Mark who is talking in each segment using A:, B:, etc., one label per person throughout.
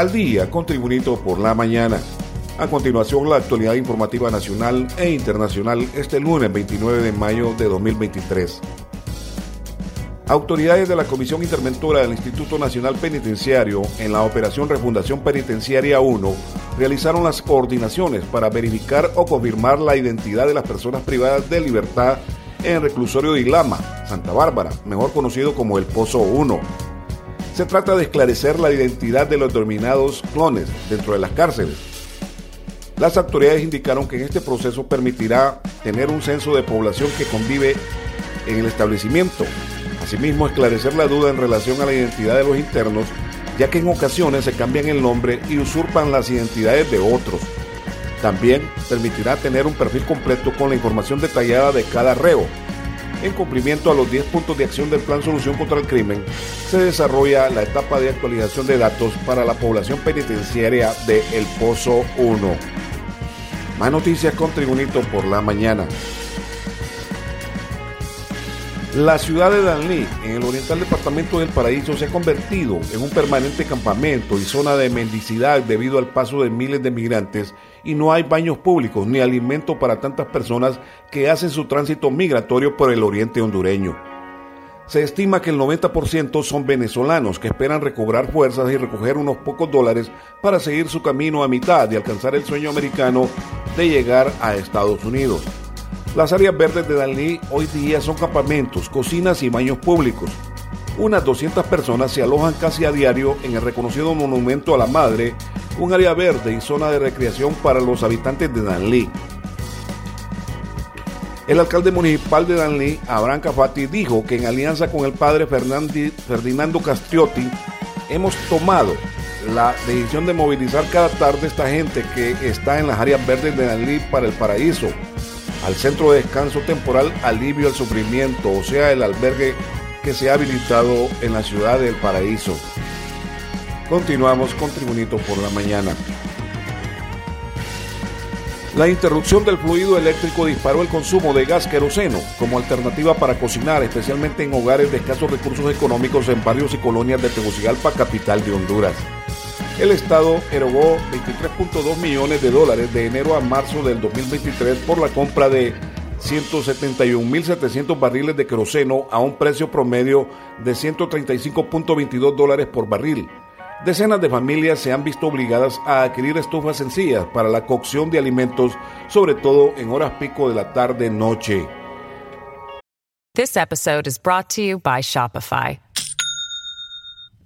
A: Al día con Tribunito por la mañana. A continuación, la actualidad informativa nacional e internacional este lunes 29 de mayo de 2023. Autoridades de la Comisión Interventora del Instituto Nacional Penitenciario en la Operación Refundación Penitenciaria 1 realizaron las coordinaciones para verificar o confirmar la identidad de las personas privadas de libertad en el reclusorio de Ilama, Santa Bárbara, mejor conocido como el Pozo 1. Se trata de esclarecer la identidad de los denominados clones dentro de las cárceles. Las autoridades indicaron que este proceso permitirá tener un censo de población que convive en el establecimiento. Asimismo, esclarecer la duda en relación a la identidad de los internos, ya que en ocasiones se cambian el nombre y usurpan las identidades de otros. También permitirá tener un perfil completo con la información detallada de cada reo, en cumplimiento a los 10 puntos de acción del Plan Solución contra el Crimen, se desarrolla la etapa de actualización de datos para la población penitenciaria de El Pozo 1. Más noticias con Tribunito por la mañana. La ciudad de Danlí, en el oriental departamento del Paraíso, se ha convertido en un permanente campamento y zona de mendicidad debido al paso de miles de migrantes y no hay baños públicos ni alimento para tantas personas que hacen su tránsito migratorio por el oriente hondureño. Se estima que el 90% son venezolanos que esperan recobrar fuerzas y recoger unos pocos dólares para seguir su camino a mitad y alcanzar el sueño americano de llegar a Estados Unidos. Las áreas verdes de Dalí hoy día son campamentos, cocinas y baños públicos. Unas 200 personas se alojan casi a diario en el reconocido Monumento a la Madre, un área verde y zona de recreación para los habitantes de Danlí. El alcalde municipal de Danlí, Abraham Cafati, dijo que en alianza con el padre Ferdinando Castriotti hemos tomado la decisión de movilizar cada tarde esta gente que está en las áreas verdes de Danlí para el paraíso al centro de descanso temporal alivio al sufrimiento, o sea, el albergue que se ha habilitado en la ciudad del paraíso. Continuamos con Tribunito por la mañana. La interrupción del fluido eléctrico disparó el consumo de gas queroseno como alternativa para cocinar, especialmente en hogares de escasos recursos económicos en barrios y colonias de Tegucigalpa, capital de Honduras el Estado erogó 23.2 millones de dólares de enero a marzo del 2023 por la compra de 171.700 barriles de queroseno a un precio promedio de 135.22 dólares por barril. Decenas de familias se han visto obligadas a adquirir estufas sencillas para la cocción de alimentos, sobre todo en horas pico de la tarde-noche.
B: This episode is brought to you by Shopify.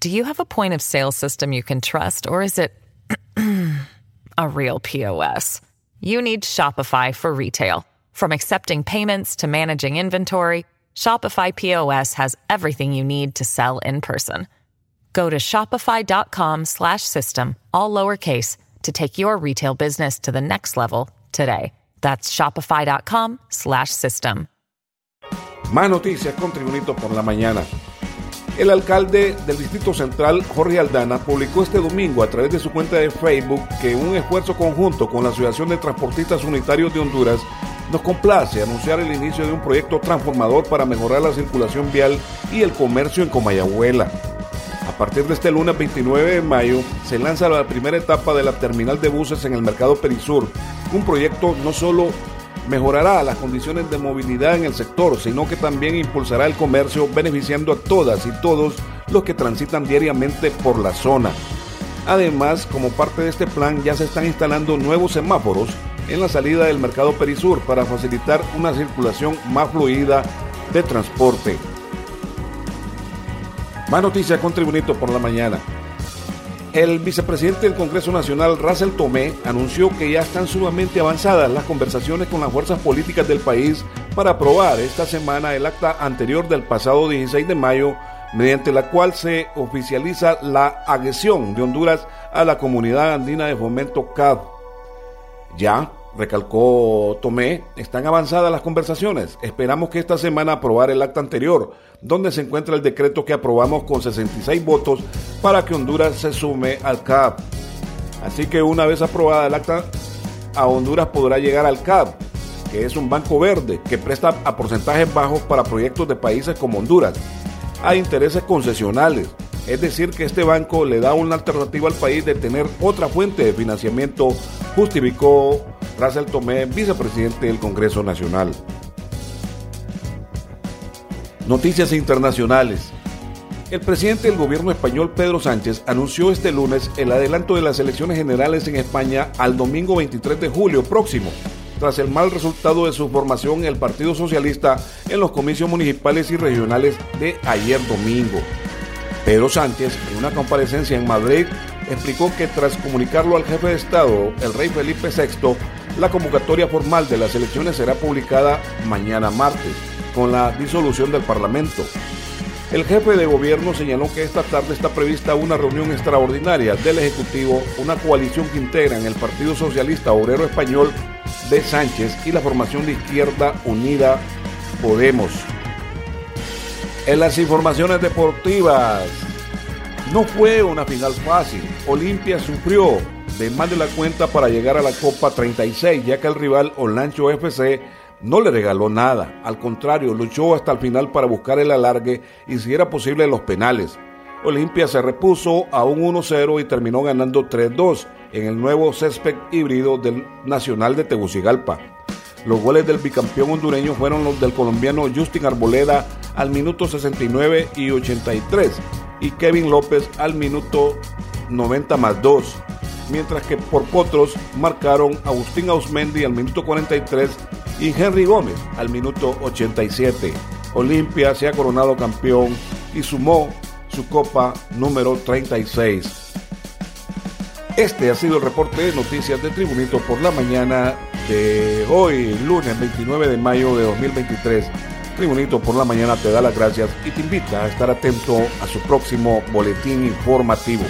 B: Do you have a point of sale system you can trust, or is it a real POS? You need Shopify for retail. From accepting payments to managing inventory, Shopify POS has everything you need to sell in person. Go to shopify.com slash system, all lowercase, to take your retail business to the next level today. That's shopify.com slash system.
A: Más noticias con Tribunito por la mañana. El alcalde del Distrito Central, Jorge Aldana, publicó este domingo a través de su cuenta de Facebook que un esfuerzo conjunto con la Asociación de Transportistas Unitarios de Honduras nos complace anunciar el inicio de un proyecto transformador para mejorar la circulación vial y el comercio en Comayagüela. A partir de este lunes 29 de mayo se lanza la primera etapa de la terminal de buses en el mercado Perisur, un proyecto no solo mejorará las condiciones de movilidad en el sector, sino que también impulsará el comercio beneficiando a todas y todos los que transitan diariamente por la zona. Además, como parte de este plan ya se están instalando nuevos semáforos en la salida del mercado Perisur para facilitar una circulación más fluida de transporte. Más noticias con Tribunito por la mañana. El vicepresidente del Congreso Nacional, Russell Tomé, anunció que ya están sumamente avanzadas las conversaciones con las fuerzas políticas del país para aprobar esta semana el acta anterior del pasado 16 de mayo, mediante la cual se oficializa la adhesión de Honduras a la Comunidad Andina de Fomento CAD. Ya, recalcó Tomé, están avanzadas las conversaciones. Esperamos que esta semana aprobar el acta anterior, donde se encuentra el decreto que aprobamos con 66 votos para que Honduras se sume al CAP. Así que una vez aprobada el acta, a Honduras podrá llegar al CAP, que es un banco verde que presta a porcentajes bajos para proyectos de países como Honduras, a intereses concesionales. Es decir, que este banco le da una alternativa al país de tener otra fuente de financiamiento, justificó Russell Tomé, vicepresidente del Congreso Nacional. Noticias internacionales. El presidente del gobierno español, Pedro Sánchez, anunció este lunes el adelanto de las elecciones generales en España al domingo 23 de julio próximo, tras el mal resultado de su formación en el Partido Socialista en los comicios municipales y regionales de ayer domingo. Pedro Sánchez, en una comparecencia en Madrid, explicó que tras comunicarlo al jefe de Estado, el rey Felipe VI, la convocatoria formal de las elecciones será publicada mañana martes, con la disolución del Parlamento. El jefe de gobierno señaló que esta tarde está prevista una reunión extraordinaria del Ejecutivo, una coalición que integra en el Partido Socialista Obrero Español de Sánchez y la formación de Izquierda Unida Podemos. En las informaciones deportivas, no fue una final fácil. Olimpia sufrió de más de la cuenta para llegar a la Copa 36, ya que el rival Olancho FC no le regaló nada. Al contrario, luchó hasta el final para buscar el alargue y si era posible los penales. Olimpia se repuso a un 1-0 y terminó ganando 3-2 en el nuevo césped híbrido del Nacional de Tegucigalpa. Los goles del bicampeón hondureño fueron los del colombiano Justin Arboleda al minuto 69 y 83 y Kevin López al minuto 90 más 2 mientras que por potros marcaron Agustín Ausmendi al minuto 43 y Henry Gómez al minuto 87. Olimpia se ha coronado campeón y sumó su copa número 36. Este ha sido el reporte de noticias de Tribunito por la mañana de hoy, lunes 29 de mayo de 2023. Tribunito por la mañana te da las gracias y te invita a estar atento a su próximo boletín informativo.